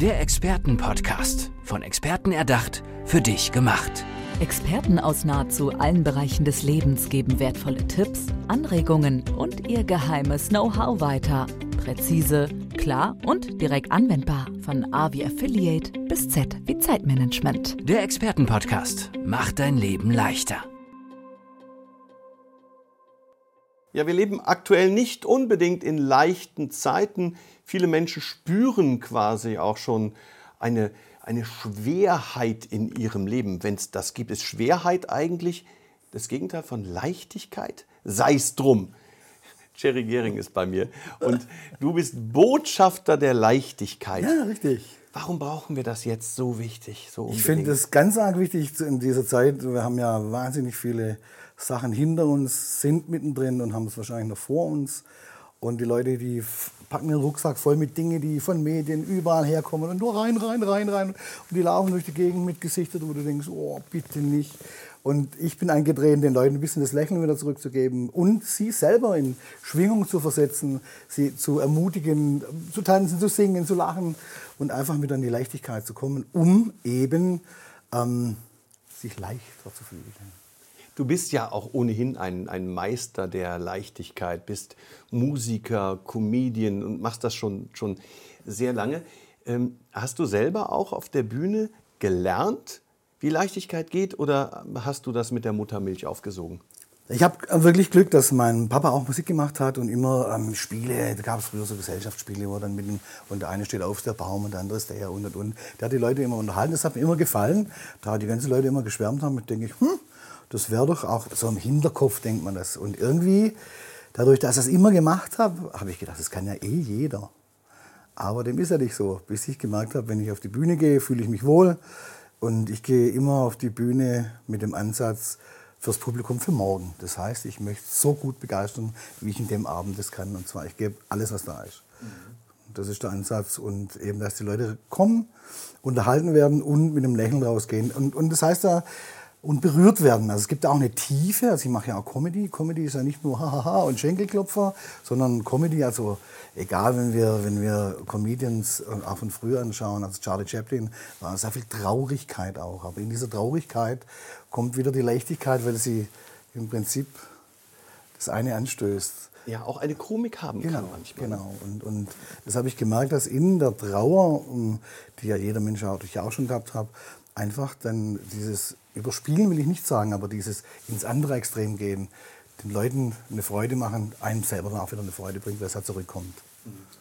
Der Expertenpodcast. Von Experten erdacht, für dich gemacht. Experten aus nahezu allen Bereichen des Lebens geben wertvolle Tipps, Anregungen und ihr geheimes Know-how weiter. Präzise, klar und direkt anwendbar. Von A wie Affiliate bis Z wie Zeitmanagement. Der Expertenpodcast macht dein Leben leichter. Ja, wir leben aktuell nicht unbedingt in leichten Zeiten. Viele Menschen spüren quasi auch schon eine, eine Schwerheit in ihrem Leben. Wenn es das gibt, ist Schwerheit eigentlich das Gegenteil von Leichtigkeit? Sei es drum. Jerry Gehring ist bei mir und du bist Botschafter der Leichtigkeit. Ja, richtig. Warum brauchen wir das jetzt so wichtig? So ich finde es ganz arg wichtig in dieser Zeit. Wir haben ja wahnsinnig viele Sachen hinter uns, sind mittendrin und haben es wahrscheinlich noch vor uns. Und die Leute, die packen den Rucksack voll mit Dingen, die von Medien überall herkommen und nur rein, rein, rein, rein. Und die laufen durch die Gegend mit Gesichtern, wo du denkst, oh, bitte nicht. Und ich bin eingedreht, den Leuten ein bisschen das Lächeln wieder zurückzugeben und sie selber in Schwingung zu versetzen, sie zu ermutigen, zu tanzen, zu singen, zu lachen und einfach wieder in die Leichtigkeit zu kommen, um eben ähm, sich leichter zu fühlen. Du bist ja auch ohnehin ein, ein Meister der Leichtigkeit, bist Musiker, Comedian und machst das schon, schon sehr lange. Ähm, hast du selber auch auf der Bühne gelernt, wie Leichtigkeit geht oder hast du das mit der Muttermilch aufgesogen? Ich habe wirklich Glück, dass mein Papa auch Musik gemacht hat und immer ähm, Spiele, da gab es früher so Gesellschaftsspiele, wo dann mit dem, und der eine steht auf der Baum und der andere ist der und und und. Der hat die Leute immer unterhalten, das hat mir immer gefallen. Da die ganzen Leute immer geschwärmt haben, denke ich, hm, das wäre doch auch so im Hinterkopf, denkt man das. Und irgendwie, dadurch, dass ich das immer gemacht habe, habe ich gedacht, das kann ja eh jeder. Aber dem ist ja nicht so. Bis ich gemerkt habe, wenn ich auf die Bühne gehe, fühle ich mich wohl. Und ich gehe immer auf die Bühne mit dem Ansatz fürs Publikum für morgen. Das heißt, ich möchte so gut begeistern, wie ich in dem Abend das kann. Und zwar, ich gebe alles, was da ist. Mhm. Das ist der Ansatz. Und eben, dass die Leute kommen, unterhalten werden und mit einem Lächeln rausgehen. Und, und das heißt da, und berührt werden. Also es gibt auch eine Tiefe, also ich mache ja auch Comedy. Comedy ist ja nicht nur Hahaha und Schenkelklopfer, sondern Comedy, also egal, wenn wir, wenn wir Comedians äh, auch von früher anschauen, also Charlie Chaplin, war sehr viel Traurigkeit auch. Aber in dieser Traurigkeit kommt wieder die Leichtigkeit, weil sie im Prinzip das eine anstößt. Ja, auch eine Komik haben genau, kann manchmal. Genau, und, und das habe ich gemerkt, dass in der Trauer, ähm, die ja jeder Mensch auch, ich auch schon gehabt habe, einfach dann dieses Überspielen will ich nicht sagen, aber dieses ins andere Extrem gehen, den Leuten eine Freude machen, einem selber dann auch wieder eine Freude bringt, weil es halt zurückkommt.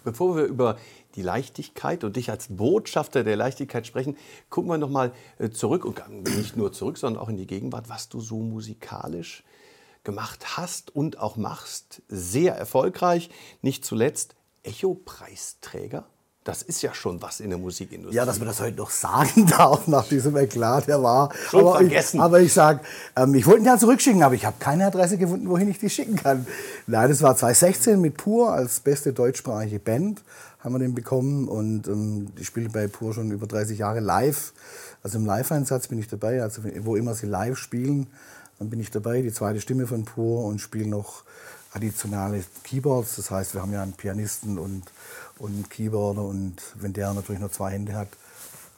Bevor wir über die Leichtigkeit und dich als Botschafter der Leichtigkeit sprechen, gucken wir noch mal äh, zurück und nicht nur zurück, sondern auch in die Gegenwart, was du so musikalisch gemacht hast und auch machst. Sehr erfolgreich, nicht zuletzt Echo-Preisträger. Das ist ja schon was in der Musikindustrie. Ja, dass man das heute noch sagen darf nach diesem Eklat, der war. Schon aber vergessen. Ich, aber ich sage, ähm, ich wollte ihn ja zurückschicken, aber ich habe keine Adresse gefunden, wohin ich die schicken kann. Nein, das war 2016 mit Pur als beste deutschsprachige Band haben wir den bekommen und ähm, ich spiele bei Pur schon über 30 Jahre live. Also im Live-Einsatz bin ich dabei, also wo immer sie live spielen, dann bin ich dabei, die zweite Stimme von Pur und spiele noch additionale Keyboards. Das heißt, wir haben ja einen Pianisten und und einen Keyboarder. Und wenn der natürlich nur zwei Hände hat,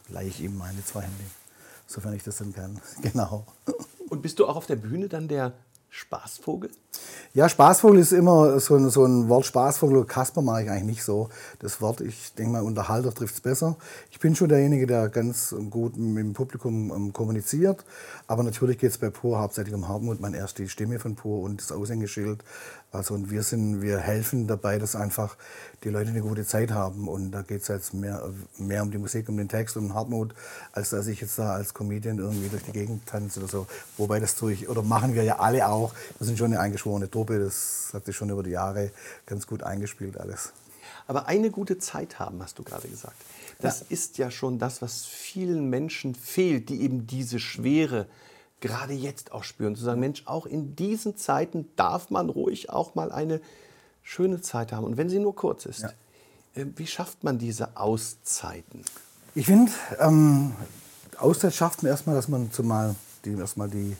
leihe ich ihm meine zwei Hände. Sofern ich das dann kann. Genau. Und bist du auch auf der Bühne dann der Spaßvogel? Ja, Spaßvogel ist immer so ein, so ein Wort. Spaßvogel, Kasper mag ich eigentlich nicht so. Das Wort, ich denke mal, Unterhalter trifft es besser. Ich bin schon derjenige, der ganz gut mit dem Publikum um, kommuniziert. Aber natürlich geht es bei Pur hauptsächlich um Hartmut, meine erste Stimme von Pur und das Aushängeschild. Also und wir sind, wir helfen dabei, dass einfach die Leute eine gute Zeit haben. Und da geht es jetzt mehr, mehr um die Musik, um den Text, um Hartmut, als dass ich jetzt da als Comedian irgendwie durch die Gegend tanze oder so. Wobei das durch, oder machen wir ja alle auch. Wir sind schon eine eingeschworene Truppe, das hat sich schon über die Jahre ganz gut eingespielt alles. Aber eine gute Zeit haben, hast du gerade gesagt. Das ja. ist ja schon das, was vielen Menschen fehlt, die eben diese Schwere gerade jetzt auch spüren. Zu sagen, Mensch, auch in diesen Zeiten darf man ruhig auch mal eine schöne Zeit haben. Und wenn sie nur kurz ist. Ja. Äh, wie schafft man diese Auszeiten? Ich finde, ähm, Auszeit schafft man erstmal, dass man zumal die, erstmal die,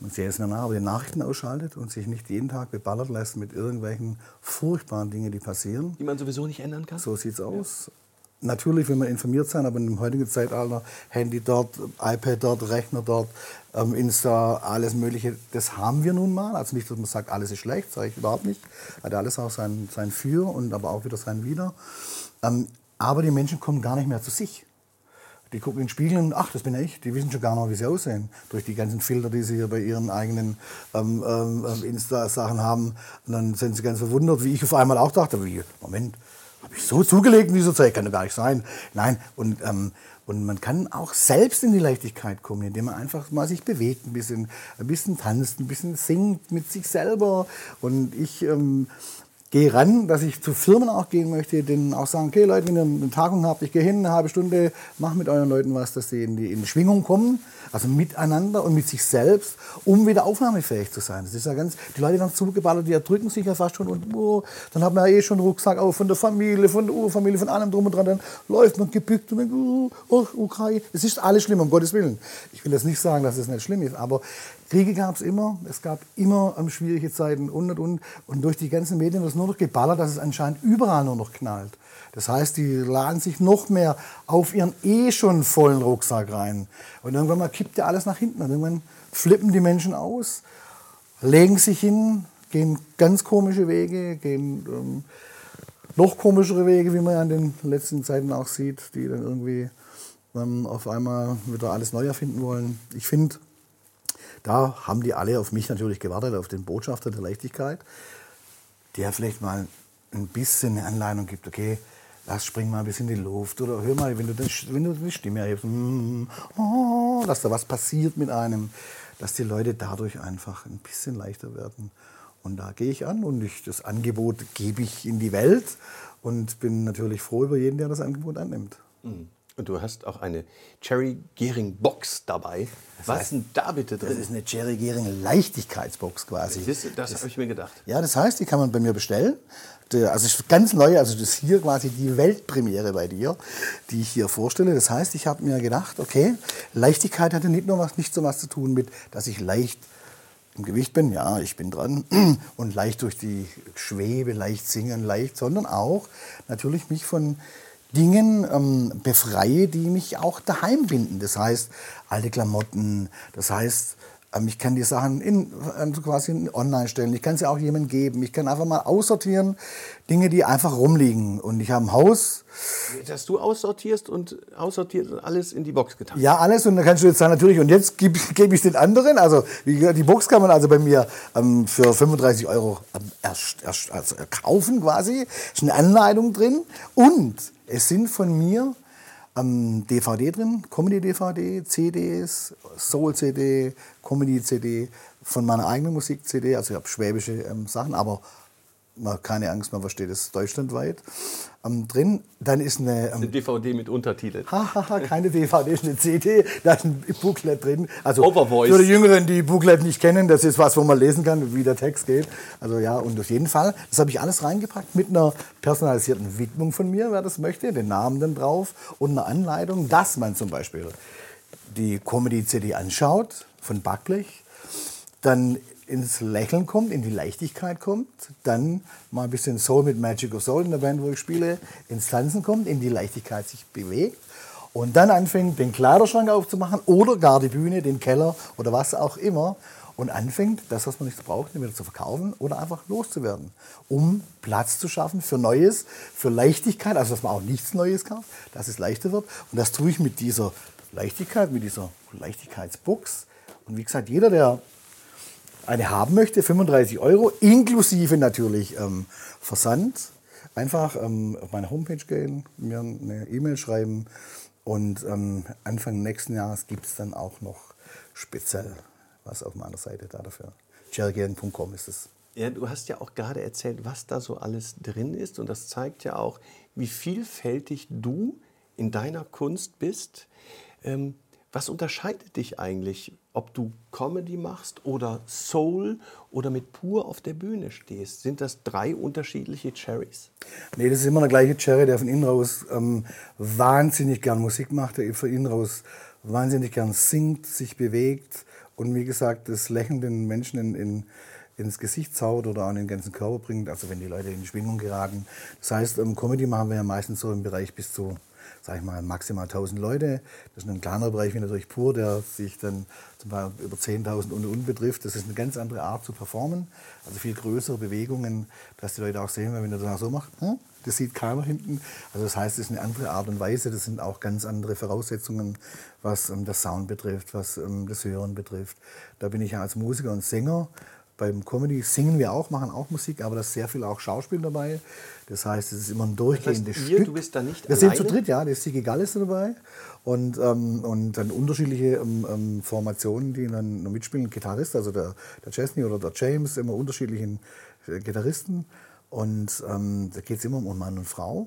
man sieht es nach, aber die Nachrichten ausschaltet und sich nicht jeden Tag beballert lässt mit irgendwelchen furchtbaren Dingen, die passieren. Die man sowieso nicht ändern kann? So sieht es aus. Ja natürlich will man informiert sein, aber im heutigen Zeitalter Handy dort, iPad dort, Rechner dort, ähm, Insta, alles Mögliche, das haben wir nun mal. Also nicht, dass man sagt, alles ist schlecht, sage ich überhaupt nicht. Hat alles auch sein, sein Für und aber auch wieder sein Wider. Ähm, aber die Menschen kommen gar nicht mehr zu sich. Die gucken in den Spiegel und ach, das bin ich. Die wissen schon gar nicht, wie sie aussehen. Durch die ganzen Filter, die sie hier bei ihren eigenen ähm, ähm, Insta-Sachen haben. Und dann sind sie ganz verwundert, wie ich auf einmal auch dachte, wie, Moment, habe ich so zugelegt in dieser Zeit? Kann doch gar nicht sein. Nein, und, ähm, und man kann auch selbst in die Leichtigkeit kommen, indem man einfach mal sich bewegt, ein bisschen, ein bisschen tanzt, ein bisschen singt mit sich selber. Und ich ähm, gehe ran, dass ich zu Firmen auch gehen möchte, denen auch sagen, okay Leute, wenn ihr eine Tagung habt, ich gehe hin, eine halbe Stunde, mach mit euren Leuten was, dass sie in die, in Schwingung kommen, also miteinander und mit sich selbst, um wieder aufnahmefähig zu sein. Das ist ja ganz, die Leute werden zugeballert, die erdrücken sich ja fast schon und oh, dann hat man ja eh schon einen Rucksack auf von der Familie, von der Urfamilie, von allem drum und dran, dann läuft man gebückt und denkt, oh, oh, Ukraine, es ist alles schlimm, um Gottes Willen. Ich will jetzt nicht sagen, dass es nicht schlimm ist, aber Kriege gab es immer, es gab immer ähm, schwierige Zeiten und und und. Und durch die ganzen Medien wird es nur noch geballert, dass es anscheinend überall nur noch knallt. Das heißt, die laden sich noch mehr auf ihren eh schon vollen Rucksack rein. Und irgendwann mal kippt ja alles nach hinten. Und irgendwann flippen die Menschen aus, legen sich hin, gehen ganz komische Wege, gehen ähm, noch komischere Wege, wie man ja in den letzten Zeiten auch sieht, die dann irgendwie ähm, auf einmal wieder alles neu erfinden wollen. Ich finde, da haben die alle auf mich natürlich gewartet, auf den Botschafter der Leichtigkeit, der vielleicht mal ein bisschen eine Anleitung gibt, okay, lass spring mal ein bisschen in die Luft oder hör mal, wenn du, das, wenn du die Stimme erhebst, mm, oh, dass da was passiert mit einem, dass die Leute dadurch einfach ein bisschen leichter werden. Und da gehe ich an und ich, das Angebot gebe ich in die Welt und bin natürlich froh über jeden, der das Angebot annimmt. Mhm. Und du hast auch eine Cherry Gering Box dabei. Das Was ist denn da bitte drin? Das ist eine Cherry Gering Leichtigkeitsbox quasi. Das, das, das habe ich mir gedacht. Ja, das heißt, die kann man bei mir bestellen. Also ist ganz neu, also das ist hier quasi die Weltpremiere bei dir, die ich hier vorstelle. Das heißt, ich habe mir gedacht, okay, Leichtigkeit hatte nicht nur was, nicht so was zu tun mit, dass ich leicht im Gewicht bin, ja, ich bin dran, und leicht durch die Schwebe, leicht singen, leicht, sondern auch natürlich mich von Dingen ähm, befreie, die mich auch daheim binden. Das heißt, alte Klamotten, das heißt, ich kann die Sachen in, quasi online stellen. Ich kann sie auch jemandem geben. Ich kann einfach mal aussortieren Dinge, die einfach rumliegen. Und ich habe ein Haus. Dass du aussortierst und aussortierst und alles in die Box getan. Ja, alles. Und dann kannst du jetzt sagen, natürlich, und jetzt gebe geb ich es den anderen. Also die Box kann man also bei mir ähm, für 35 Euro ähm, erst, erst, also kaufen quasi. Ist eine Anleitung drin. Und es sind von mir ähm, DVD drin, Comedy-DVD, CDs, Soul-CD, Comedy-CD, von meiner eigenen Musik-CD, also ich habe schwäbische ähm, Sachen, aber keine Angst, man versteht es deutschlandweit ähm, drin. Dann ist eine, ähm, eine DVD mit Untertiteln. Hahaha, keine DVD, ist eine CD, da ist ein Booklet drin. Also Overvoice. für die Jüngeren, die Booklet nicht kennen, das ist was, wo man lesen kann, wie der Text geht. Also ja, und auf jeden Fall, das habe ich alles reingepackt mit einer personalisierten Widmung von mir, wer das möchte, den Namen dann drauf und eine Anleitung, dass man zum Beispiel die Comedy-CD anschaut von Backblech, dann ins Lächeln kommt, in die Leichtigkeit kommt, dann mal ein bisschen Soul mit Magic of Soul in der Band, wo ich spiele, ins Tanzen kommt, in die Leichtigkeit sich bewegt und dann anfängt, den Kleiderschrank aufzumachen oder gar die Bühne, den Keller oder was auch immer und anfängt, das, was man nicht braucht, entweder zu verkaufen oder einfach loszuwerden, um Platz zu schaffen für Neues, für Leichtigkeit, also dass man auch nichts Neues kauft, dass es leichter wird. Und das tue ich mit dieser Leichtigkeit, mit dieser Leichtigkeitsbox. Und wie gesagt, jeder, der eine haben möchte, 35 Euro, inklusive natürlich ähm, Versand. Einfach ähm, auf meine Homepage gehen, mir eine E-Mail schreiben und ähm, Anfang nächsten Jahres gibt es dann auch noch speziell was auf meiner Seite da dafür. jerrygen.com ist es. Ja, du hast ja auch gerade erzählt, was da so alles drin ist und das zeigt ja auch, wie vielfältig du in deiner Kunst bist. Ähm, was unterscheidet dich eigentlich, ob du Comedy machst oder Soul oder mit pur auf der Bühne stehst? Sind das drei unterschiedliche Cherries? Nee, das ist immer der gleiche Cherry, der von innen raus ähm, wahnsinnig gern Musik macht, der von innen raus wahnsinnig gern singt, sich bewegt und wie gesagt, das Lächeln den Menschen in, in, ins Gesicht zaubert oder an den ganzen Körper bringt, also wenn die Leute in Schwingung geraten. Das heißt, ähm, Comedy machen wir ja meistens so im Bereich bis zu sage ich mal, maximal 1000 Leute. Das ist ein kleiner Bereich wie natürlich pur, der sich dann zum Beispiel über 10.000 und und betrifft. Das ist eine ganz andere Art zu performen, also viel größere Bewegungen, dass die Leute auch sehen, wenn er das so macht, hm? das sieht keiner hinten. Also das heißt, es ist eine andere Art und Weise, das sind auch ganz andere Voraussetzungen, was ähm, das Sound betrifft, was ähm, das Hören betrifft. Da bin ich ja als Musiker und Sänger beim Comedy singen wir auch, machen auch Musik, aber da ist sehr viel auch Schauspiel dabei. Das heißt, es ist immer ein durchgehendes das heißt, ihr, Stück. Du bist da nicht Wir alleine? sind zu dritt, ja. Der Sigi Gall ist dabei. Und, ähm, und dann unterschiedliche ähm, ähm, Formationen, die dann noch mitspielen. Gitarrist, also der, der Chesney oder der James, immer unterschiedlichen äh, Gitarristen. Und ähm, da geht es immer um Mann und Frau.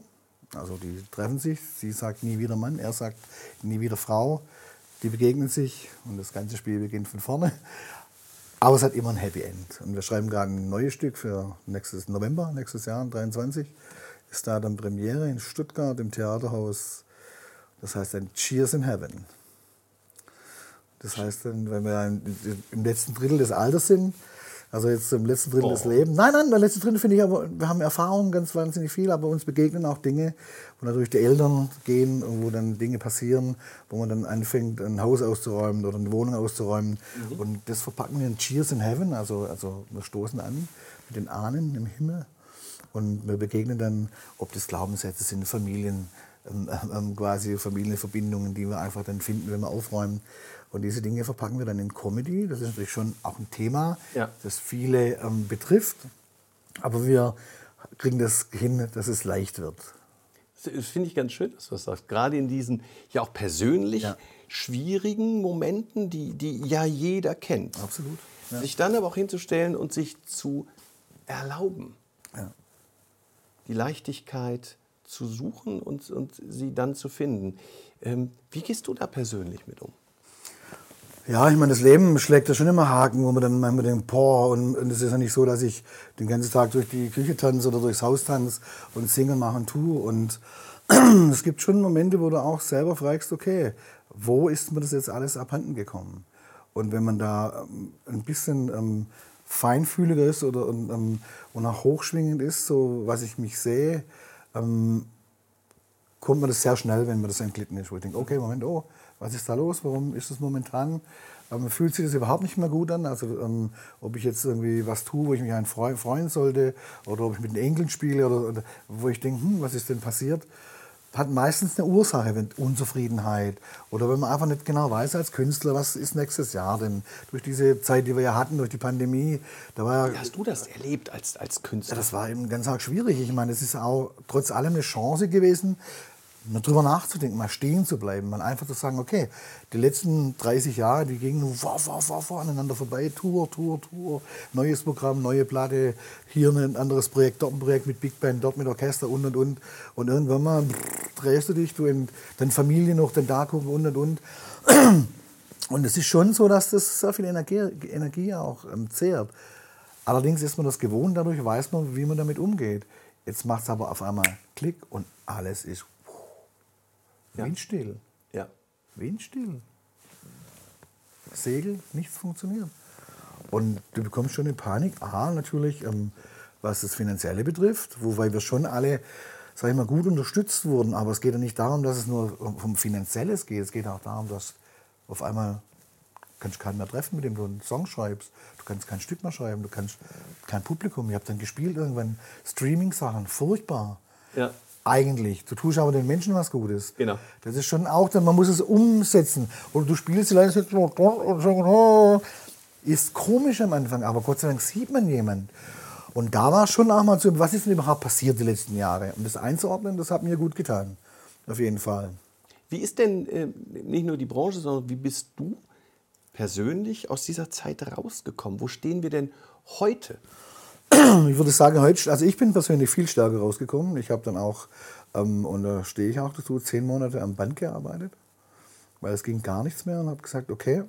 Also die treffen sich. Sie sagt nie wieder Mann, er sagt nie wieder Frau. Die begegnen sich und das ganze Spiel beginnt von vorne. Aber es hat immer ein Happy End. Und wir schreiben gerade ein neues Stück für nächstes November, nächstes Jahr, 23. Ist da dann Premiere in Stuttgart im Theaterhaus. Das heißt dann Cheers in Heaven. Das heißt dann, wenn wir im letzten Drittel des Alters sind, also jetzt im letzten Drittel oh. des Lebens. Nein, nein, der letzte Drittel finde ich aber, wir haben Erfahrungen ganz wahnsinnig viel, aber uns begegnen auch Dinge, wo natürlich die Eltern gehen und wo dann Dinge passieren, wo man dann anfängt, ein Haus auszuräumen oder eine Wohnung auszuräumen. Mhm. Und das verpacken wir in Cheers in Heaven, also, also wir stoßen an mit den Ahnen im Himmel und wir begegnen dann, ob das Glaubenssätze sind, Familien, ähm, ähm, quasi Familienverbindungen, die wir einfach dann finden, wenn wir aufräumen. Und diese Dinge verpacken wir dann in Comedy. Das ist natürlich schon auch ein Thema, ja. das viele ähm, betrifft. Aber wir kriegen das hin, dass es leicht wird. Das finde ich ganz schön, dass du das sagst. Gerade in diesen ja auch persönlich ja. schwierigen Momenten, die, die ja jeder kennt. Absolut. Ja. Sich dann aber auch hinzustellen und sich zu erlauben. Die Leichtigkeit zu suchen und, und sie dann zu finden. Ähm, wie gehst du da persönlich mit um? Ja, ich meine, das Leben schlägt ja schon immer Haken, wo man dann manchmal denkt, boah, und es ist ja nicht so, dass ich den ganzen Tag durch die Küche tanze oder durchs Haus tanze und singen, machen, tue. Und es gibt schon Momente, wo du auch selber fragst, okay, wo ist mir das jetzt alles abhanden gekommen? Und wenn man da ähm, ein bisschen ähm, feinfühliger ist oder ähm, und auch hochschwingend ist, so was ich mich sehe, ähm, kommt man das sehr schnell, wenn man das entglitten ist. Wo ich denke, okay, Moment, oh, was ist da los, warum ist es momentan, ähm, fühlt sich das überhaupt nicht mehr gut an. Also ähm, ob ich jetzt irgendwie was tue, wo ich mich einen freuen sollte oder ob ich mit den Enkeln spiele oder, oder wo ich denke, hm, was ist denn passiert, hat meistens eine Ursache, wenn Unzufriedenheit oder wenn man einfach nicht genau weiß als Künstler, was ist nächstes Jahr denn durch diese Zeit, die wir ja hatten, durch die Pandemie. Da war Wie hast du das erlebt als, als Künstler? Ja, das war eben ganz arg schwierig. Ich meine, es ist auch trotz allem eine Chance gewesen, mal drüber nachzudenken, mal stehen zu bleiben, mal einfach zu sagen, okay, die letzten 30 Jahre, die gingen nur wow, wow, wow, wow, aneinander vorbei, Tour, Tour, Tour, neues Programm, neue Platte, hier ein anderes Projekt, dort ein Projekt mit Big Band, dort mit Orchester und und und. Und irgendwann mal drehst du dich, du in deine Familie noch, dann da gucken und und und. Und es ist schon so, dass das sehr viel Energie, Energie auch ähm, zehrt. Allerdings ist man das gewohnt, dadurch weiß man, wie man damit umgeht. Jetzt macht es aber auf einmal Klick und alles ist ja. Windstill. Ja. Windstill. Segel, nichts funktioniert. Und du bekommst schon eine Panik. A, natürlich, ähm, was das Finanzielle betrifft, wobei wir schon alle, sag ich mal, gut unterstützt wurden. Aber es geht ja nicht darum, dass es nur um Finanzielles geht. Es geht auch darum, dass auf einmal kannst keinen mehr treffen, mit dem du einen Song schreibst. Du kannst kein Stück mehr schreiben, du kannst kein Publikum. Ich habe dann gespielt irgendwann Streaming-Sachen, furchtbar. Ja eigentlich. Du tust aber den Menschen was Gutes. Genau. Das ist schon auch, man muss es umsetzen. Oder du spielst die Leute so, und oh. ist komisch am Anfang, aber Gott sei Dank sieht man jemanden. Und da war schon auch mal so, was ist denn überhaupt passiert die letzten Jahre? Und das einzuordnen, das hat mir gut getan. Auf jeden Fall. Wie ist denn äh, nicht nur die Branche, sondern wie bist du persönlich aus dieser Zeit rausgekommen? Wo stehen wir denn heute? Ich würde sagen, heute, also ich bin persönlich viel stärker rausgekommen. Ich habe dann auch, ähm, und da stehe ich auch dazu, zehn Monate am Band gearbeitet, weil es ging gar nichts mehr und habe gesagt, okay,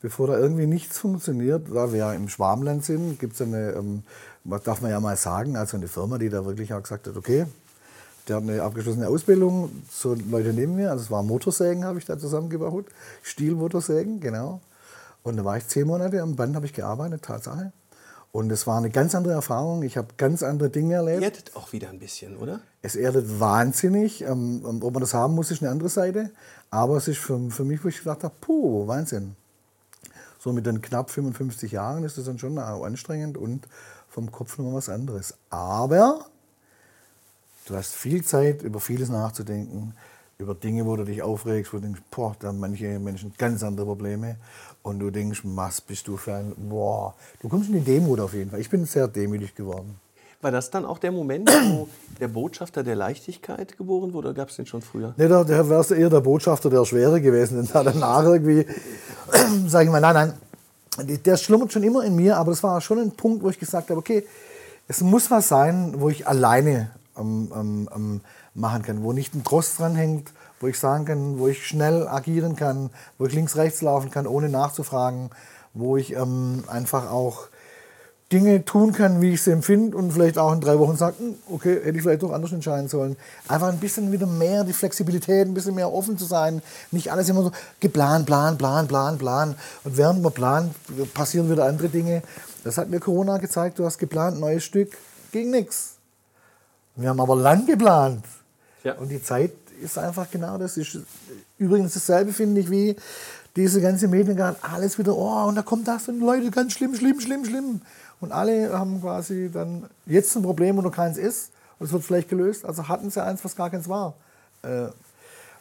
bevor da irgendwie nichts funktioniert, da wir ja im Schwarmland sind, gibt es eine, ähm, was darf man ja mal sagen, also eine Firma, die da wirklich auch gesagt hat, okay, der hat eine abgeschlossene Ausbildung, so Leute neben mir, also es war Motorsägen, habe ich da zusammengebaut, Stielmotorsägen, genau. Und da war ich zehn Monate am Band, habe ich gearbeitet, Tatsache. Und es war eine ganz andere Erfahrung. Ich habe ganz andere Dinge erlebt. Erdet auch wieder ein bisschen, oder? Es erdet wahnsinnig. Ähm, ob man das haben muss, ist eine andere Seite. Aber es ist für, für mich, wo ich gedacht habe, puh, Wahnsinn. So mit den knapp 55 Jahren ist das dann schon anstrengend und vom Kopf nochmal was anderes. Aber du hast viel Zeit, über vieles nachzudenken, über Dinge, wo du dich aufregst, wo du denkst, boah, da haben manche Menschen ganz andere Probleme. Und du denkst, was bist du für ein, boah, du kommst in die Demut auf jeden Fall. Ich bin sehr demütig geworden. War das dann auch der Moment, wo der Botschafter der Leichtigkeit geboren wurde oder gab es den schon früher? Nee, da, da wärst du eher der Botschafter der Schwere gewesen. Denn da danach irgendwie, sag ich mal, nein, nein, der schlummert schon immer in mir, aber das war schon ein Punkt, wo ich gesagt habe, okay, es muss was sein, wo ich alleine ähm, ähm, ähm machen kann, wo nicht ein Trost dran hängt, wo ich sagen kann, wo ich schnell agieren kann, wo ich links, rechts laufen kann, ohne nachzufragen, wo ich ähm, einfach auch Dinge tun kann, wie ich sie empfinde und vielleicht auch in drei Wochen sagen, hm, okay, hätte ich vielleicht doch anders entscheiden sollen. Einfach ein bisschen wieder mehr die Flexibilität, ein bisschen mehr offen zu sein, nicht alles immer so geplant, plan, plan, plan, plan. Und während man plant, passieren wieder andere Dinge. Das hat mir Corona gezeigt, du hast geplant, neues Stück, ging nichts. Wir haben aber lang geplant. Ja. Und die Zeit ist einfach genau das. Ist übrigens dasselbe, finde ich, wie diese ganze Medien gerade alles wieder, oh, und da kommt das und Leute, ganz schlimm, schlimm, schlimm, schlimm. Und alle haben quasi dann jetzt ein Problem, wo noch keins ist. Und es wird vielleicht gelöst. Also hatten sie eins, was gar keins war. Äh,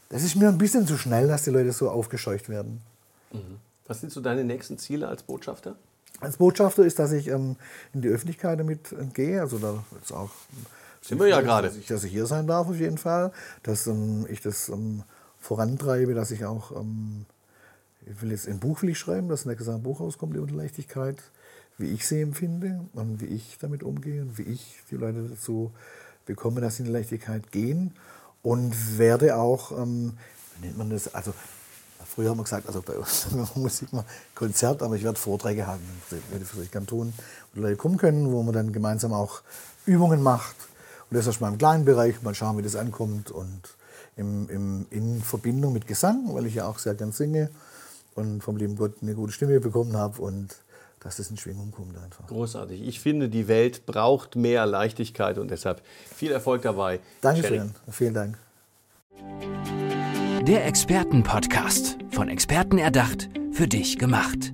das ist mir ein bisschen zu schnell, dass die Leute so aufgescheucht werden. Mhm. Was sind so deine nächsten Ziele als Botschafter? Als Botschafter ist, dass ich ähm, in die Öffentlichkeit damit gehe. Also da ist auch sind wir ja gerade. Dass ich, dass ich hier sein darf auf jeden Fall, dass ähm, ich das ähm, vorantreibe, dass ich auch, ähm, ich will jetzt ein Buch will ich schreiben, dass nächstes Jahr ein Buch rauskommt über die Leichtigkeit, wie ich sie empfinde und wie ich damit umgehe und wie ich die Leute dazu bekomme, dass sie in die Leichtigkeit gehen. Und werde auch, ähm, wie nennt man das, also Früher haben wir gesagt, also bei uns Musik mal Konzert, aber ich werde Vorträge haben, werde ich gerne tun, wo Leute kommen können, wo man dann gemeinsam auch Übungen macht und das erstmal im kleinen Bereich, mal schauen, wie das ankommt. Und im, im, in Verbindung mit Gesang, weil ich ja auch sehr gern singe und vom lieben Gott eine gute Stimme bekommen habe und dass das in Schwingung kommt einfach. Großartig. Ich finde, die Welt braucht mehr Leichtigkeit und deshalb viel Erfolg dabei. Dankeschön. Vielen Dank. Der Expertenpodcast. Von Experten erdacht, für dich gemacht.